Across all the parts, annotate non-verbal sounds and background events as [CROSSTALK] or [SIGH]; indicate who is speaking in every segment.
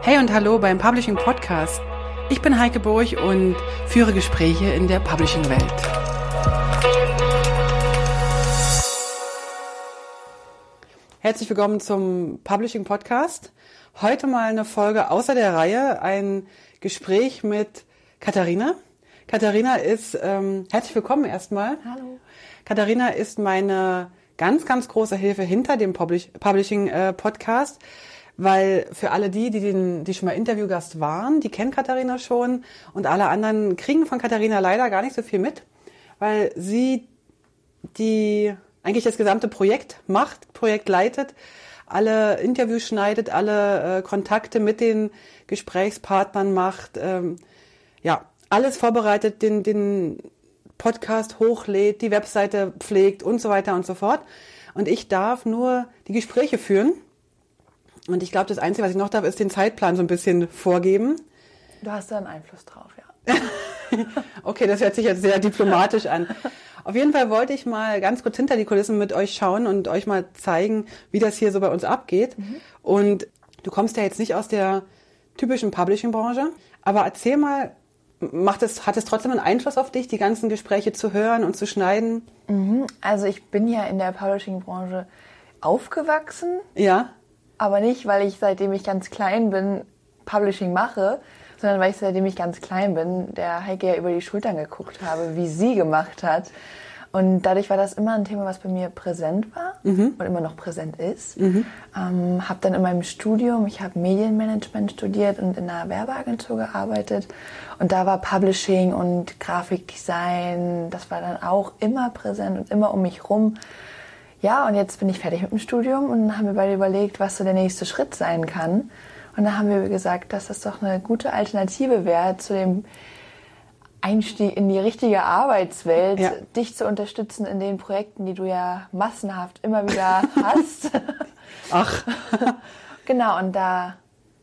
Speaker 1: Hey und hallo beim Publishing Podcast. Ich bin Heike Burg und führe Gespräche in der Publishing-Welt. Herzlich willkommen zum Publishing Podcast. Heute mal eine Folge außer der Reihe, ein Gespräch mit Katharina. Katharina ist, ähm, herzlich willkommen erstmal.
Speaker 2: Hallo.
Speaker 1: Katharina ist meine ganz, ganz große Hilfe hinter dem Publish Publishing äh, Podcast, weil für alle die, die, den, die schon mal Interviewgast waren, die kennen Katharina schon und alle anderen kriegen von Katharina leider gar nicht so viel mit, weil sie die eigentlich das gesamte Projekt macht, Projekt leitet, alle Interviews schneidet, alle äh, Kontakte mit den Gesprächspartnern macht, ähm, ja, alles vorbereitet, den, den Podcast hochlädt, die Webseite pflegt und so weiter und so fort. Und ich darf nur die Gespräche führen. Und ich glaube, das Einzige, was ich noch darf, ist den Zeitplan so ein bisschen vorgeben.
Speaker 2: Du hast da einen Einfluss drauf, ja. [LAUGHS]
Speaker 1: okay, das hört sich jetzt sehr diplomatisch an. Auf jeden Fall wollte ich mal ganz kurz hinter die Kulissen mit euch schauen und euch mal zeigen, wie das hier so bei uns abgeht. Mhm. Und du kommst ja jetzt nicht aus der typischen Publishing-Branche, aber erzähl mal, macht es, hat es trotzdem einen Einfluss auf dich, die ganzen Gespräche zu hören und zu schneiden?
Speaker 2: Mhm. Also ich bin ja in der Publishing-Branche aufgewachsen.
Speaker 1: Ja.
Speaker 2: Aber nicht, weil ich seitdem ich ganz klein bin Publishing mache, sondern weil ich seitdem ich ganz klein bin, der Heike ja über die Schultern geguckt habe, wie sie gemacht hat. Und dadurch war das immer ein Thema, was bei mir präsent war mhm. und immer noch präsent ist. Mhm. Ähm, habe dann in meinem Studium, ich habe Medienmanagement studiert und in einer Werbeagentur gearbeitet. Und da war Publishing und Grafikdesign, das war dann auch immer präsent und immer um mich rum. Ja, und jetzt bin ich fertig mit dem Studium und haben wir beide überlegt, was so der nächste Schritt sein kann. Und da haben wir gesagt, dass das doch eine gute Alternative wäre zu dem Einstieg in die richtige Arbeitswelt, ja. dich zu unterstützen in den Projekten, die du ja massenhaft immer wieder [LAUGHS] hast.
Speaker 1: Ach. [LAUGHS]
Speaker 2: genau, und da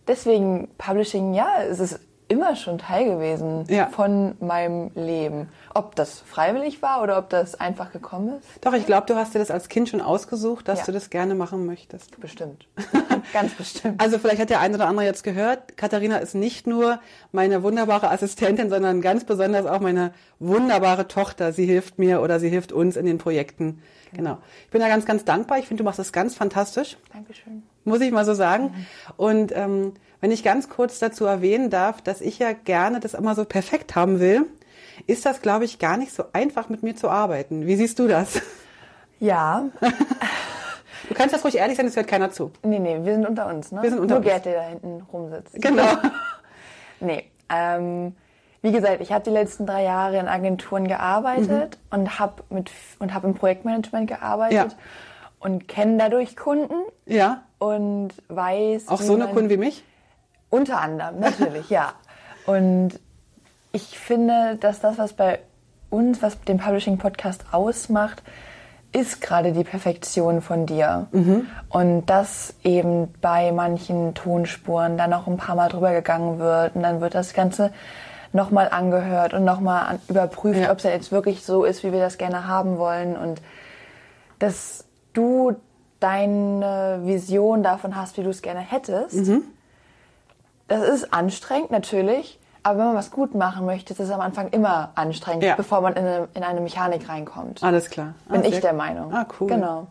Speaker 2: deswegen Publishing, ja, es ist immer schon Teil gewesen ja. von meinem Leben. Ob das freiwillig war oder ob das einfach gekommen ist?
Speaker 1: Doch, ich glaube, du hast dir das als Kind schon ausgesucht, dass ja. du das gerne machen möchtest.
Speaker 2: Bestimmt. [LAUGHS] Ganz bestimmt.
Speaker 1: Also vielleicht hat der eine oder andere jetzt gehört, Katharina ist nicht nur meine wunderbare Assistentin, sondern ganz besonders auch meine wunderbare Tochter. Sie hilft mir oder sie hilft uns in den Projekten. Genau. genau. Ich bin da ganz, ganz dankbar. Ich finde, du machst das ganz fantastisch.
Speaker 2: Dankeschön.
Speaker 1: Muss ich mal so sagen. Mhm. Und ähm, wenn ich ganz kurz dazu erwähnen darf, dass ich ja gerne das immer so perfekt haben will, ist das, glaube ich, gar nicht so einfach, mit mir zu arbeiten. Wie siehst du das?
Speaker 2: Ja. [LAUGHS]
Speaker 1: Du kannst das ruhig ehrlich sein, es hört keiner zu.
Speaker 2: Nee, nee, wir sind unter uns, ne?
Speaker 1: Wir sind unter
Speaker 2: Nur
Speaker 1: uns.
Speaker 2: Gerd, der da hinten rumsitzt. [LAUGHS]
Speaker 1: Genau. [LAUGHS]
Speaker 2: nee, ähm, wie gesagt, ich habe die letzten drei Jahre in Agenturen gearbeitet mhm. und habe mit und habe im Projektmanagement gearbeitet ja. Und kenne dadurch Kunden.
Speaker 1: Ja.
Speaker 2: Und weiß.
Speaker 1: Auch so eine Kunden wie mich?
Speaker 2: Unter anderem, natürlich, ja. Und ich finde, dass das, was bei uns, was den Publishing Podcast ausmacht, ist gerade die Perfektion von dir. Mhm. Und dass eben bei manchen Tonspuren dann noch ein paar Mal drüber gegangen wird und dann wird das Ganze nochmal angehört und nochmal überprüft, ja. ob es jetzt wirklich so ist, wie wir das gerne haben wollen. Und dass du deine Vision davon hast, wie du es gerne hättest. Mhm das ist anstrengend natürlich, aber wenn man was gut machen möchte, ist es am Anfang immer anstrengend, ja. bevor man in eine, in eine, Mechanik reinkommt.
Speaker 1: Alles klar.
Speaker 2: Ah, Bin ich der Meinung.
Speaker 1: Ah, cool.
Speaker 2: Genau.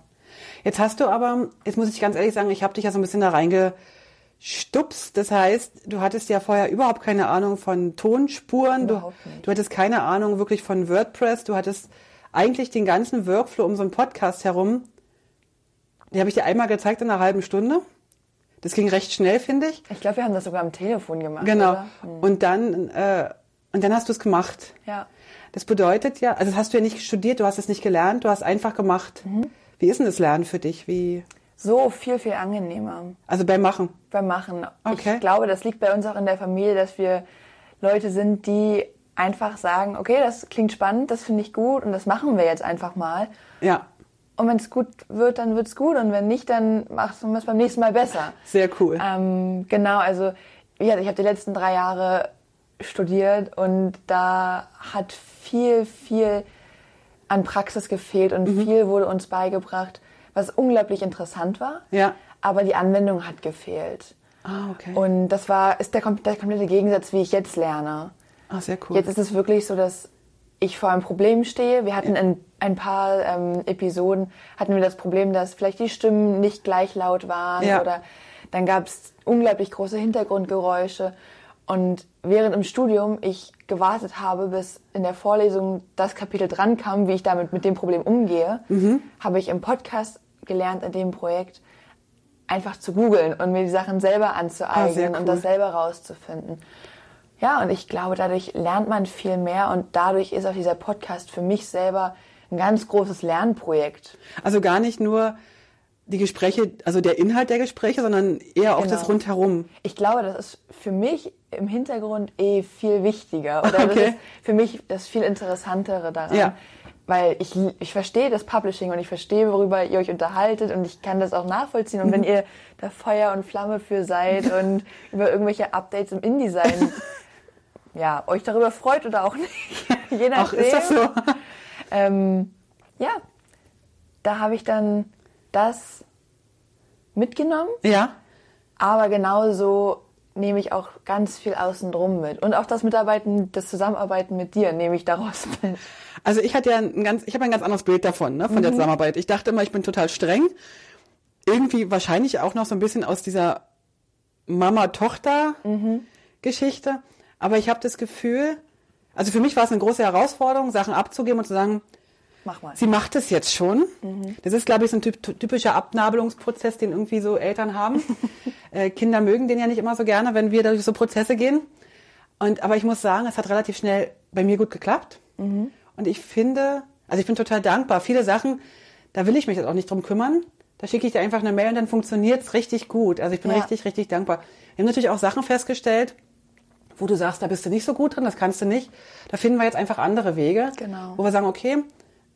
Speaker 1: Jetzt hast du aber, jetzt muss ich ganz ehrlich sagen, ich habe dich ja so ein bisschen da reingestupst. Das heißt, du hattest ja vorher überhaupt keine Ahnung von Tonspuren. Du, du hattest keine Ahnung wirklich von WordPress. Du hattest eigentlich den ganzen Workflow um so einen Podcast herum. Die habe ich dir einmal gezeigt in einer halben Stunde. Das ging recht schnell, finde ich.
Speaker 2: Ich glaube, wir haben das sogar am Telefon gemacht.
Speaker 1: Genau. Hm. Und dann äh, und dann hast du es gemacht.
Speaker 2: Ja.
Speaker 1: Das bedeutet ja, also das hast du ja nicht studiert, du hast es nicht gelernt, du hast einfach gemacht. Mhm. Wie ist denn das Lernen für dich? Wie
Speaker 2: so viel, viel angenehmer.
Speaker 1: Also beim Machen?
Speaker 2: Beim Machen.
Speaker 1: Okay.
Speaker 2: Ich glaube, das liegt bei uns auch in der Familie, dass wir Leute sind, die einfach sagen, okay, das klingt spannend, das finde ich gut und das machen wir jetzt einfach mal.
Speaker 1: Ja.
Speaker 2: Und wenn es gut wird, dann wird es gut. Und wenn nicht, dann machst du es beim nächsten Mal besser.
Speaker 1: Sehr cool.
Speaker 2: Ähm, genau, also ja, ich habe die letzten drei Jahre studiert und da hat viel, viel an Praxis gefehlt und mhm. viel wurde uns beigebracht, was unglaublich interessant war.
Speaker 1: Ja.
Speaker 2: Aber die Anwendung hat gefehlt.
Speaker 1: Ah, okay.
Speaker 2: Und das war, ist der, der komplette Gegensatz, wie ich jetzt lerne.
Speaker 1: Ah, sehr cool.
Speaker 2: Jetzt ist es wirklich so, dass ich vor einem Problem stehe. Wir hatten in ein paar ähm, Episoden hatten wir das Problem, dass vielleicht die Stimmen nicht gleich laut waren
Speaker 1: Ja.
Speaker 2: oder dann gab es unglaublich große Hintergrundgeräusche. Und während im Studium ich gewartet habe, bis in der Vorlesung das Kapitel dran kam, wie ich damit mit dem Problem umgehe, habe ich im Podcast gelernt, in dem Projekt einfach zu googeln und mir die Sachen selber anzueignen
Speaker 1: Ah, cool.
Speaker 2: und das selber rauszufinden. Ja, und ich glaube, dadurch lernt man viel mehr und dadurch ist auch dieser Podcast für mich selber ein ganz großes Lernprojekt.
Speaker 1: Also gar nicht nur die Gespräche, also der Inhalt der Gespräche, sondern eher auch
Speaker 2: Genau.
Speaker 1: das Rundherum.
Speaker 2: Ich glaube, das ist für mich im Hintergrund eh viel wichtiger oder [LAUGHS] das
Speaker 1: Okay.
Speaker 2: ist für mich das viel Interessantere daran.
Speaker 1: Ja.
Speaker 2: Weil ich, ich verstehe das Publishing und ich verstehe, worüber ihr euch unterhaltet und ich kann das auch nachvollziehen. Und wenn
Speaker 1: Mhm.
Speaker 2: ihr da Feuer und Flamme für seid und [LAUGHS] über irgendwelche Updates im InDesign [LAUGHS] ja, euch darüber freut oder auch nicht, [LAUGHS] je nachdem.
Speaker 1: Ach, ist das so?
Speaker 2: Ähm, ja, da habe ich dann das mitgenommen,
Speaker 1: Ja.
Speaker 2: aber genauso nehme ich auch ganz viel außenrum mit. Und auch das Mitarbeiten, das Zusammenarbeiten mit dir nehme ich daraus [LAUGHS] mit.
Speaker 1: Also ich hatte ja ein ganz, ich habe ein ganz anderes Bild davon, ne, von der Zusammenarbeit. Ich dachte immer, ich bin total streng. Irgendwie wahrscheinlich auch noch so ein bisschen aus dieser Mama-Tochter-Geschichte. Aber ich habe das Gefühl, also für mich war es eine große Herausforderung, Sachen abzugeben und zu sagen,
Speaker 2: Mach mal.
Speaker 1: sie macht es jetzt schon. Das ist, glaube ich, so ein typ, typischer Abnabelungsprozess, den irgendwie so Eltern haben. [LAUGHS] äh, Kinder mögen den ja nicht immer so gerne, wenn wir durch so Prozesse gehen. Und, aber ich muss sagen, es hat relativ schnell bei mir gut geklappt. Und ich finde, also ich bin total dankbar. Viele Sachen, da will ich mich jetzt auch nicht drum kümmern. Da schicke ich dir einfach eine Mail und dann funktioniert's richtig gut. Also ich bin
Speaker 2: Ja.
Speaker 1: richtig, richtig dankbar. Wir haben natürlich auch Sachen festgestellt, wo du sagst, da bist du nicht so gut drin, das kannst du nicht. Da finden wir jetzt einfach andere Wege,
Speaker 2: Genau.
Speaker 1: wo wir sagen, okay,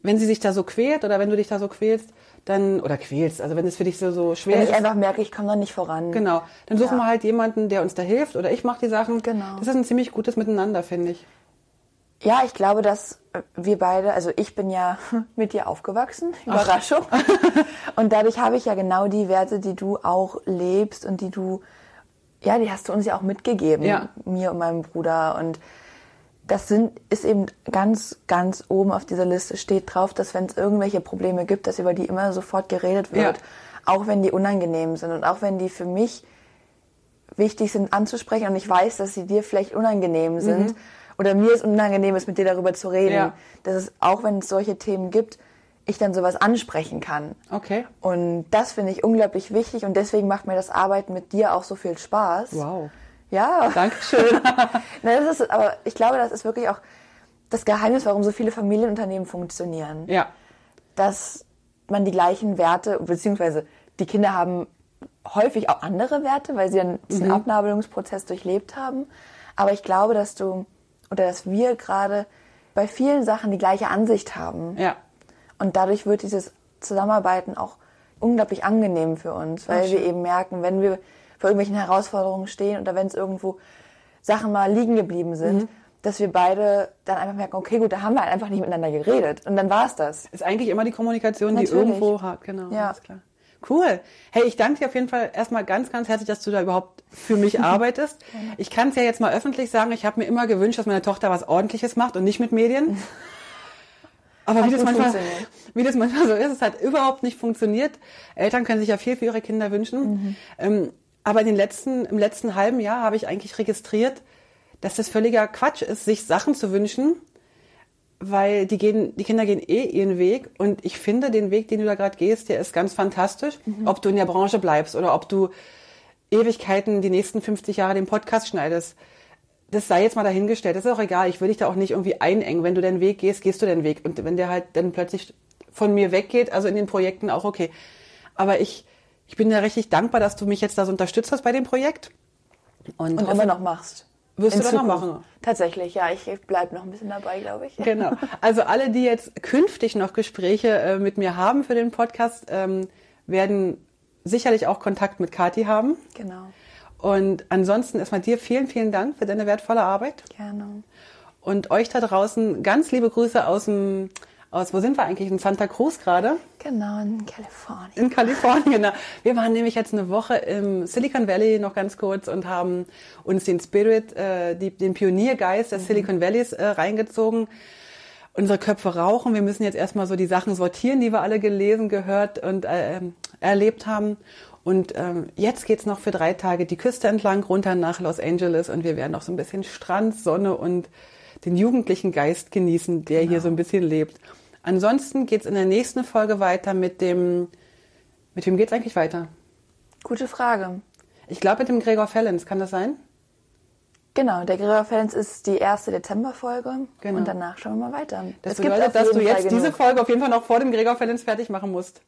Speaker 1: wenn sie sich da so quält oder wenn du dich da so quälst, dann, oder quälst, also wenn es für dich so, so schwer
Speaker 2: Wenn ich
Speaker 1: ist.
Speaker 2: einfach merke, ich komme da nicht voran.
Speaker 1: Genau. Dann suchen
Speaker 2: Ja.
Speaker 1: wir halt jemanden, der uns da hilft oder ich mache die Sachen.
Speaker 2: Genau.
Speaker 1: Das ist ein ziemlich gutes Miteinander, finde ich.
Speaker 2: Ja, ich glaube, dass wir beide, also ich bin ja [LAUGHS] mit dir aufgewachsen, Überraschung. [LAUGHS] Und dadurch habe ich ja genau die Werte, die du auch lebst und die du, ja, die hast du uns ja auch mitgegeben,
Speaker 1: Ja.
Speaker 2: mir und meinem Bruder. Und das sind, ist eben ganz, ganz oben auf dieser Liste steht drauf, dass wenn es irgendwelche Probleme gibt, dass über die immer sofort geredet wird.
Speaker 1: Ja.
Speaker 2: Auch wenn die unangenehm sind und auch wenn die für mich wichtig sind anzusprechen und ich weiß, dass sie dir vielleicht unangenehm sind oder mir es unangenehm ist, mit dir darüber zu reden,
Speaker 1: Ja.
Speaker 2: dass es auch wenn es solche Themen gibt, ich dann sowas ansprechen kann.
Speaker 1: Okay.
Speaker 2: Und das finde ich unglaublich wichtig und deswegen macht mir das Arbeiten mit dir auch so viel Spaß.
Speaker 1: Wow.
Speaker 2: Ja.
Speaker 1: Dankeschön. [LAUGHS]
Speaker 2: Nein, das ist, aber ich glaube, das ist wirklich auch das Geheimnis, warum so viele Familienunternehmen funktionieren.
Speaker 1: ja.
Speaker 2: Dass man die gleichen Werte, beziehungsweise die Kinder haben häufig auch andere Werte, weil sie dann diesen Abnabelungsprozess durchlebt haben. Aber ich glaube, dass du oder dass wir gerade bei vielen Sachen die gleiche Ansicht haben.
Speaker 1: Ja.
Speaker 2: Und dadurch wird dieses Zusammenarbeiten auch unglaublich angenehm für uns, weil
Speaker 1: Ach,
Speaker 2: wir eben merken, wenn wir vor irgendwelchen Herausforderungen stehen oder wenn es irgendwo Sachen mal liegen geblieben sind,
Speaker 1: Mhm.
Speaker 2: dass wir beide dann einfach merken, okay, gut, da haben wir halt einfach nicht miteinander geredet. Und dann war es das.
Speaker 1: Ist eigentlich immer die Kommunikation, die
Speaker 2: Natürlich.
Speaker 1: irgendwo hat. Genau.
Speaker 2: Ja.
Speaker 1: Alles klar. Cool. Hey, ich danke dir auf jeden Fall erstmal ganz, ganz herzlich, dass du da überhaupt für mich [LAUGHS] arbeitest. Ich kann es ja jetzt mal öffentlich sagen, ich habe mir immer gewünscht, dass meine Tochter was Ordentliches macht und nicht mit Medien. [LAUGHS] Aber wie das, manchmal, wie das manchmal so ist, es hat überhaupt nicht funktioniert. Eltern können sich ja viel für ihre Kinder wünschen.
Speaker 2: Mhm.
Speaker 1: Ähm, aber in den letzten, im letzten halben Jahr habe ich eigentlich registriert, dass das völliger Quatsch ist, sich Sachen zu wünschen, weil die gehen, die Kinder gehen eh ihren Weg und ich finde den Weg, den du da gerade gehst, der ist ganz fantastisch. Ob du in der Branche bleibst oder ob du Ewigkeiten die nächsten 50 Jahre den Podcast schneidest, das sei jetzt mal dahingestellt. Das ist auch egal. Ich will dich da auch nicht irgendwie einengen. Wenn du den Weg gehst, gehst du den Weg. Und wenn der halt dann plötzlich von mir weggeht, also in den Projekten auch okay. Aber ich, ich bin ja richtig dankbar, dass du mich jetzt da so unterstützt hast bei dem Projekt. Und,
Speaker 2: Und immer noch machst.
Speaker 1: Wirst
Speaker 2: In
Speaker 1: du das noch machen?
Speaker 2: Tatsächlich, ja. Ich bleib noch ein bisschen dabei, glaube ich.
Speaker 1: Genau. Also alle, die jetzt künftig noch Gespräche äh, mit mir haben für den Podcast, ähm, werden sicherlich auch Kontakt mit Kati haben.
Speaker 2: Genau.
Speaker 1: Und ansonsten erstmal dir vielen, vielen Dank für deine wertvolle Arbeit.
Speaker 2: Gerne.
Speaker 1: Und euch da draußen ganz liebe Grüße aus dem, aus, wo sind wir eigentlich? In Santa Cruz gerade?
Speaker 2: Genau, in Kalifornien.
Speaker 1: In Kalifornien, genau. Wir waren nämlich jetzt eine Woche im Silicon Valley noch ganz kurz und haben uns den Spirit, äh, die, den Pioniergeist des mhm. Silicon Valleys äh, reingezogen. Unsere Köpfe rauchen. Wir müssen jetzt erstmal so die Sachen sortieren, die wir alle gelesen, gehört und äh, erlebt haben. Und ähm, jetzt geht's noch für drei Tage die Küste entlang runter nach Los Angeles und wir werden noch so ein bisschen Strand, Sonne und den jugendlichen Geist genießen, der genau. hier so ein bisschen lebt. Ansonsten geht's in der nächsten Folge weiter mit dem, mit wem geht's eigentlich weiter?
Speaker 2: Gute Frage.
Speaker 1: Ich glaube mit dem Gregor Fellens, kann das sein?
Speaker 2: Genau, der Gregor Fellens ist die erste Dezemberfolge genau. und danach schauen wir mal weiter.
Speaker 1: Das es bedeutet, dass du jetzt diese Folge auf jeden Fall noch vor dem Gregor Fellens fertig machen musst.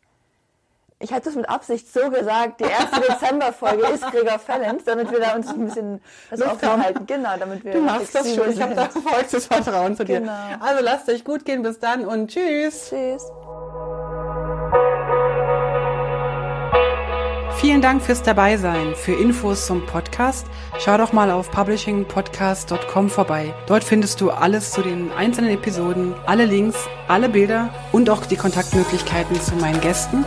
Speaker 2: Ich hatte es mit Absicht so gesagt, die erste [LAUGHS] Dezemberfolge ist Gregor Fellens, damit wir da uns ein bisschen das aufhalten. Genau, damit wir.
Speaker 1: Du machst das schon. Ich habe da vollstes Vertrauen zu dir. Genau. Also lasst euch gut gehen. Bis dann und tschüss.
Speaker 2: Tschüss.
Speaker 1: Vielen Dank fürs Dabeisein. Für Infos zum Podcast schau doch mal auf publishingpodcast.com vorbei. Dort findest du alles zu den einzelnen Episoden, alle Links, alle Bilder und auch die Kontaktmöglichkeiten zu meinen Gästen